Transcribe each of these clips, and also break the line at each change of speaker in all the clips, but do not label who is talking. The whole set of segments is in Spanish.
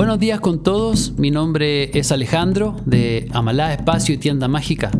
Buenos días con todos, mi nombre es Alejandro de Amalá Espacio y Tienda Mágica.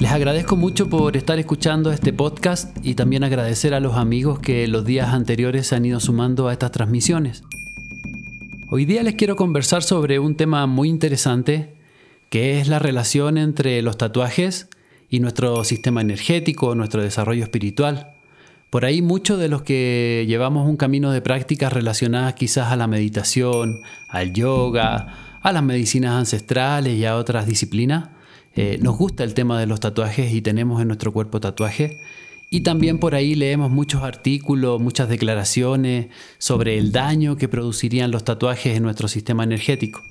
Les agradezco mucho por estar escuchando este podcast y también agradecer a los amigos que los días anteriores se han ido sumando a estas transmisiones. Hoy día les quiero conversar sobre un tema muy interesante que es la relación entre los tatuajes y nuestro sistema energético, nuestro desarrollo espiritual. Por ahí muchos de los que llevamos un camino de prácticas relacionadas quizás a la meditación, al yoga, a las medicinas ancestrales y a otras disciplinas, eh, nos gusta el tema de los tatuajes y tenemos en nuestro cuerpo tatuajes. Y también por ahí leemos muchos artículos, muchas declaraciones sobre el daño que producirían los tatuajes en nuestro sistema energético.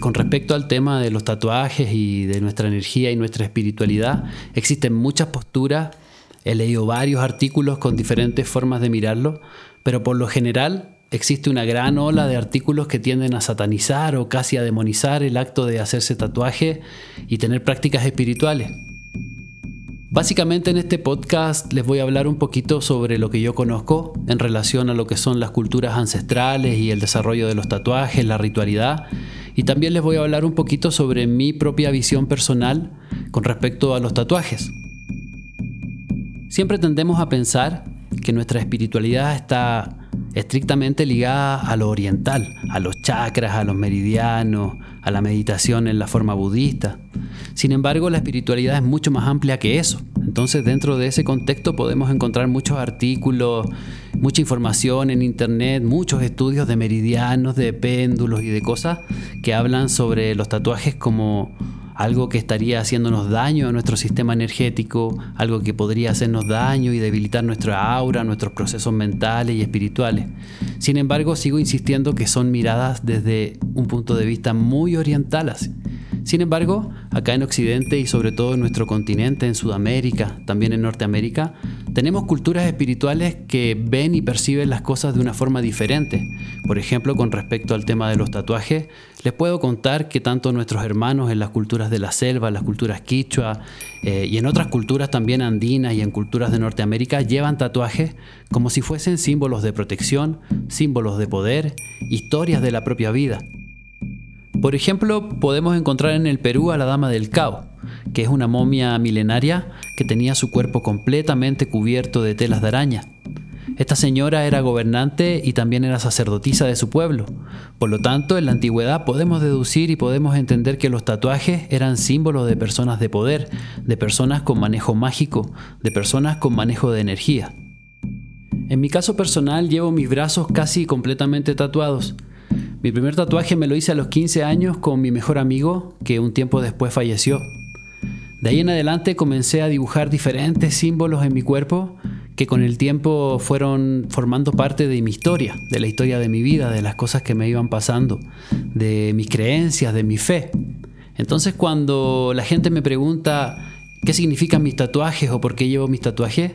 Con respecto al tema de los tatuajes y de nuestra energía y nuestra espiritualidad, existen muchas posturas He leído varios artículos con diferentes formas de mirarlo, pero por lo general existe una gran ola de artículos que tienden a satanizar o casi a demonizar el acto de hacerse tatuaje y tener prácticas espirituales. Básicamente en este podcast les voy a hablar un poquito sobre lo que yo conozco en relación a lo que son las culturas ancestrales y el desarrollo de los tatuajes, la ritualidad, y también les voy a hablar un poquito sobre mi propia visión personal con respecto a los tatuajes. Siempre tendemos a pensar que nuestra espiritualidad está estrictamente ligada a lo oriental, a los chakras, a los meridianos, a la meditación en la forma budista. Sin embargo, la espiritualidad es mucho más amplia que eso. Entonces, dentro de ese contexto podemos encontrar muchos artículos, mucha información en internet, muchos estudios de meridianos, de péndulos y de cosas que hablan sobre los tatuajes como algo que estaría haciéndonos daño a nuestro sistema energético, algo que podría hacernos daño y debilitar nuestra aura, nuestros procesos mentales y espirituales. Sin embargo, sigo insistiendo que son miradas desde un punto de vista muy oriental. Sin embargo, acá en Occidente y sobre todo en nuestro continente, en Sudamérica, también en Norteamérica, tenemos culturas espirituales que ven y perciben las cosas de una forma diferente. Por ejemplo, con respecto al tema de los tatuajes, les puedo contar que tanto nuestros hermanos en las culturas de la selva, las culturas quichua eh, y en otras culturas también andinas y en culturas de Norteamérica llevan tatuajes como si fuesen símbolos de protección, símbolos de poder, historias de la propia vida. Por ejemplo, podemos encontrar en el Perú a la Dama del Cao, que es una momia milenaria que tenía su cuerpo completamente cubierto de telas de araña. Esta señora era gobernante y también era sacerdotisa de su pueblo. Por lo tanto, en la antigüedad podemos deducir y podemos entender que los tatuajes eran símbolos de personas de poder, de personas con manejo mágico, de personas con manejo de energía. En mi caso personal llevo mis brazos casi completamente tatuados. Mi primer tatuaje me lo hice a los 15 años con mi mejor amigo, que un tiempo después falleció. De ahí en adelante comencé a dibujar diferentes símbolos en mi cuerpo que con el tiempo fueron formando parte de mi historia, de la historia de mi vida, de las cosas que me iban pasando, de mis creencias, de mi fe. Entonces cuando la gente me pregunta qué significan mis tatuajes o por qué llevo mis tatuajes,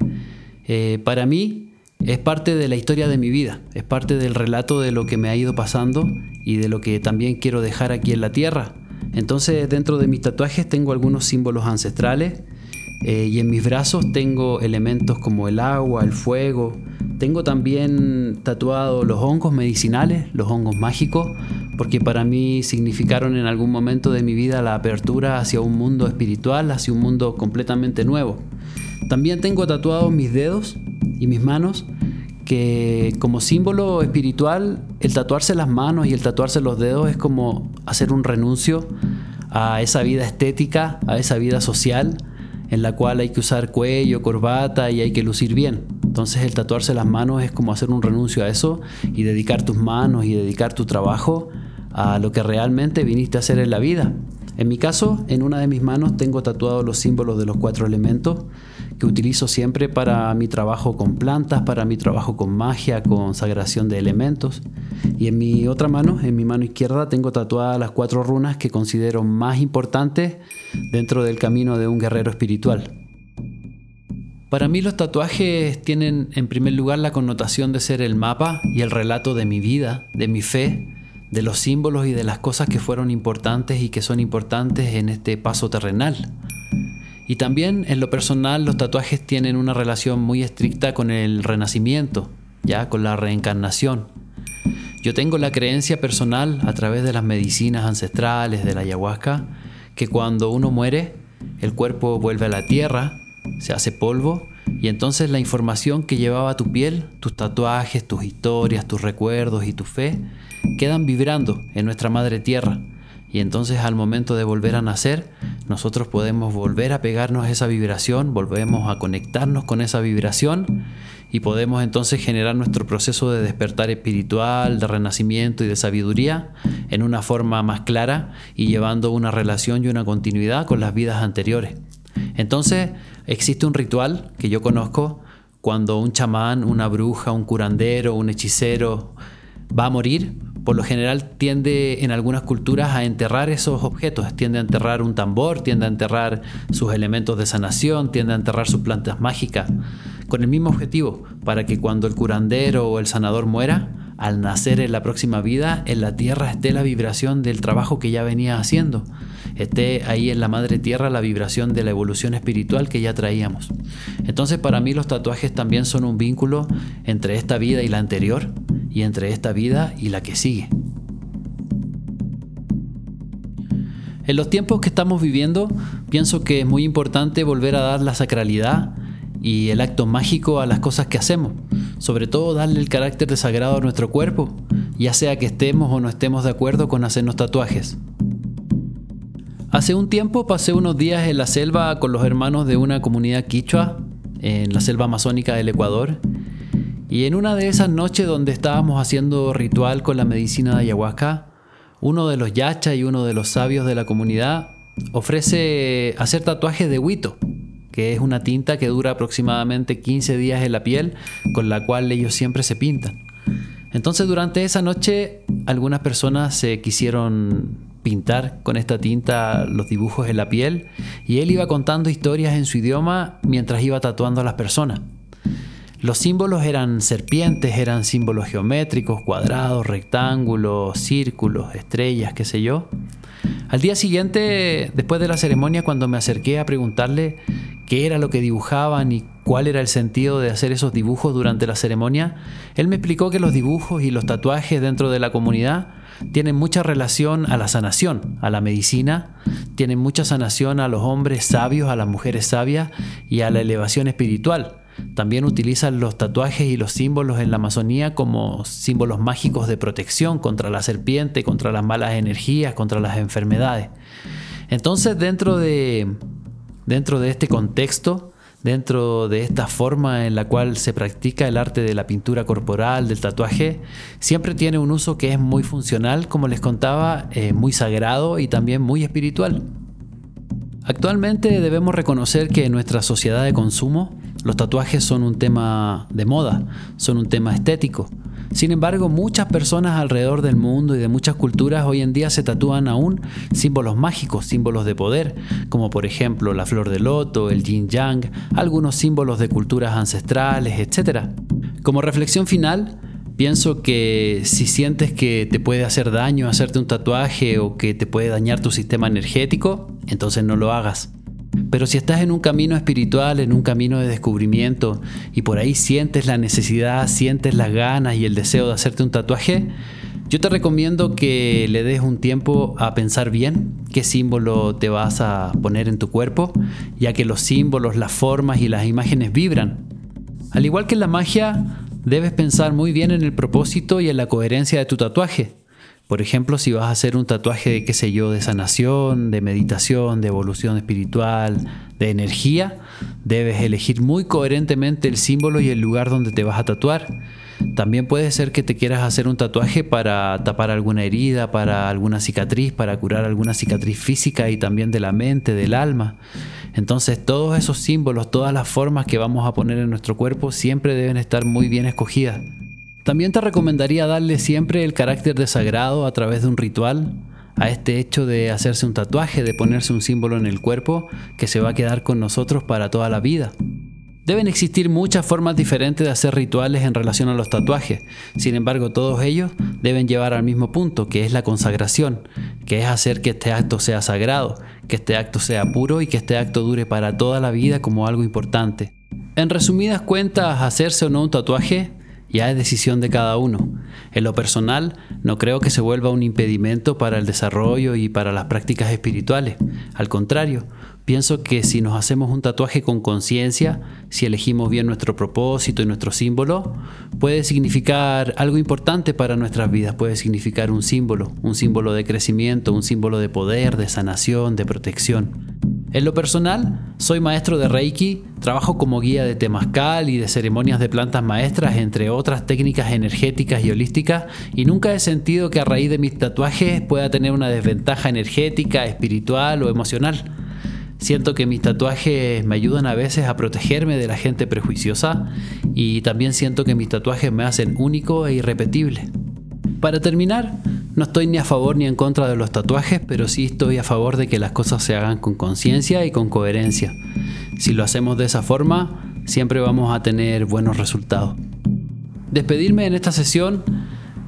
eh, para mí es parte de la historia de mi vida, es parte del relato de lo que me ha ido pasando y de lo que también quiero dejar aquí en la tierra. Entonces dentro de mis tatuajes tengo algunos símbolos ancestrales eh, y en mis brazos tengo elementos como el agua, el fuego. Tengo también tatuados los hongos medicinales, los hongos mágicos, porque para mí significaron en algún momento de mi vida la apertura hacia un mundo espiritual, hacia un mundo completamente nuevo. También tengo tatuados mis dedos y mis manos, que como símbolo espiritual, el tatuarse las manos y el tatuarse los dedos es como hacer un renuncio a esa vida estética, a esa vida social, en la cual hay que usar cuello, corbata y hay que lucir bien. Entonces el tatuarse las manos es como hacer un renuncio a eso y dedicar tus manos y dedicar tu trabajo a lo que realmente viniste a hacer en la vida. En mi caso, en una de mis manos tengo tatuados los símbolos de los cuatro elementos que utilizo siempre para mi trabajo con plantas, para mi trabajo con magia, con sagración de elementos. Y en mi otra mano, en mi mano izquierda, tengo tatuadas las cuatro runas que considero más importantes dentro del camino de un guerrero espiritual. Para mí los tatuajes tienen en primer lugar la connotación de ser el mapa y el relato de mi vida, de mi fe, de los símbolos y de las cosas que fueron importantes y que son importantes en este paso terrenal. Y también en lo personal los tatuajes tienen una relación muy estricta con el renacimiento, ya con la reencarnación. Yo tengo la creencia personal a través de las medicinas ancestrales, de la ayahuasca, que cuando uno muere, el cuerpo vuelve a la tierra, se hace polvo y entonces la información que llevaba tu piel, tus tatuajes, tus historias, tus recuerdos y tu fe, quedan vibrando en nuestra madre tierra. Y entonces al momento de volver a nacer, nosotros podemos volver a pegarnos a esa vibración, volvemos a conectarnos con esa vibración y podemos entonces generar nuestro proceso de despertar espiritual, de renacimiento y de sabiduría en una forma más clara y llevando una relación y una continuidad con las vidas anteriores. Entonces, existe un ritual que yo conozco cuando un chamán, una bruja, un curandero, un hechicero va a morir, por lo general tiende en algunas culturas a enterrar esos objetos, tiende a enterrar un tambor, tiende a enterrar sus elementos de sanación, tiende a enterrar sus plantas mágicas, con el mismo objetivo, para que cuando el curandero o el sanador muera, al nacer en la próxima vida, en la tierra esté la vibración del trabajo que ya venía haciendo, esté ahí en la madre tierra la vibración de la evolución espiritual que ya traíamos. Entonces para mí los tatuajes también son un vínculo entre esta vida y la anterior, y entre esta vida y la que sigue. En los tiempos que estamos viviendo, pienso que es muy importante volver a dar la sacralidad y el acto mágico a las cosas que hacemos, sobre todo darle el carácter de sagrado a nuestro cuerpo, ya sea que estemos o no estemos de acuerdo con hacernos tatuajes. Hace un tiempo pasé unos días en la selva con los hermanos de una comunidad quichua, en la selva amazónica del Ecuador, y en una de esas noches donde estábamos haciendo ritual con la medicina de ayahuasca, uno de los yachas y uno de los sabios de la comunidad ofrece hacer tatuajes de huito, que es una tinta que dura aproximadamente 15 días en la piel, con la cual ellos siempre se pintan. Entonces durante esa noche algunas personas se quisieron pintar con esta tinta los dibujos en la piel y él iba contando historias en su idioma mientras iba tatuando a las personas. Los símbolos eran serpientes, eran símbolos geométricos, cuadrados, rectángulos, círculos, estrellas, qué sé yo. Al día siguiente, después de la ceremonia, cuando me acerqué a preguntarle qué era lo que dibujaban y cuál era el sentido de hacer esos dibujos durante la ceremonia, él me explicó que los dibujos y los tatuajes dentro de la comunidad tienen mucha relación a la sanación, a la medicina, tienen mucha sanación a los hombres sabios, a las mujeres sabias y a la elevación espiritual. También utilizan los tatuajes y los símbolos en la Amazonía como símbolos mágicos de protección contra la serpiente, contra las malas energías, contra las enfermedades. Entonces, dentro de, dentro de este contexto, dentro de esta forma en la cual se practica el arte de la pintura corporal, del tatuaje, siempre tiene un uso que es muy funcional, como les contaba, eh, muy sagrado y también muy espiritual. Actualmente debemos reconocer que en nuestra sociedad de consumo los tatuajes son un tema de moda, son un tema estético. Sin embargo, muchas personas alrededor del mundo y de muchas culturas hoy en día se tatúan aún símbolos mágicos, símbolos de poder, como por ejemplo la flor de loto, el yin yang, algunos símbolos de culturas ancestrales, etc. Como reflexión final, pienso que si sientes que te puede hacer daño hacerte un tatuaje o que te puede dañar tu sistema energético, entonces no lo hagas. Pero si estás en un camino espiritual, en un camino de descubrimiento, y por ahí sientes la necesidad, sientes las ganas y el deseo de hacerte un tatuaje, yo te recomiendo que le des un tiempo a pensar bien qué símbolo te vas a poner en tu cuerpo, ya que los símbolos, las formas y las imágenes vibran. Al igual que en la magia, debes pensar muy bien en el propósito y en la coherencia de tu tatuaje. Por ejemplo, si vas a hacer un tatuaje de, qué sé yo, de sanación, de meditación, de evolución espiritual, de energía, debes elegir muy coherentemente el símbolo y el lugar donde te vas a tatuar. También puede ser que te quieras hacer un tatuaje para tapar alguna herida, para alguna cicatriz, para curar alguna cicatriz física y también de la mente, del alma. Entonces todos esos símbolos, todas las formas que vamos a poner en nuestro cuerpo siempre deben estar muy bien escogidas. También te recomendaría darle siempre el carácter de sagrado a través de un ritual a este hecho de hacerse un tatuaje, de ponerse un símbolo en el cuerpo que se va a quedar con nosotros para toda la vida. Deben existir muchas formas diferentes de hacer rituales en relación a los tatuajes, sin embargo todos ellos deben llevar al mismo punto, que es la consagración, que es hacer que este acto sea sagrado, que este acto sea puro y que este acto dure para toda la vida como algo importante. En resumidas cuentas, hacerse o no un tatuaje ya es decisión de cada uno. En lo personal, no creo que se vuelva un impedimento para el desarrollo y para las prácticas espirituales. Al contrario, pienso que si nos hacemos un tatuaje con conciencia, si elegimos bien nuestro propósito y nuestro símbolo, puede significar algo importante para nuestras vidas, puede significar un símbolo, un símbolo de crecimiento, un símbolo de poder, de sanación, de protección. En lo personal, soy maestro de Reiki, trabajo como guía de temazcal y de ceremonias de plantas maestras, entre otras técnicas energéticas y holísticas, y nunca he sentido que a raíz de mis tatuajes pueda tener una desventaja energética, espiritual o emocional. Siento que mis tatuajes me ayudan a veces a protegerme de la gente prejuiciosa y también siento que mis tatuajes me hacen único e irrepetible. Para terminar, no estoy ni a favor ni en contra de los tatuajes, pero sí estoy a favor de que las cosas se hagan con conciencia y con coherencia. Si lo hacemos de esa forma, siempre vamos a tener buenos resultados. Despedirme en esta sesión,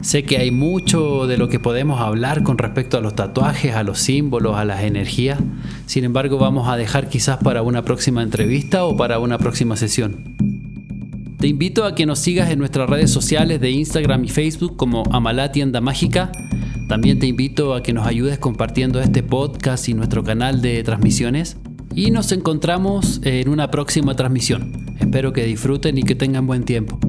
sé que hay mucho de lo que podemos hablar con respecto a los tatuajes, a los símbolos, a las energías. Sin embargo, vamos a dejar quizás para una próxima entrevista o para una próxima sesión. Te invito a que nos sigas en nuestras redes sociales de Instagram y Facebook como Amalá Tienda Mágica también te invito a que nos ayudes compartiendo este podcast y nuestro canal de transmisiones. Y nos encontramos en una próxima transmisión. Espero que disfruten y que tengan buen tiempo.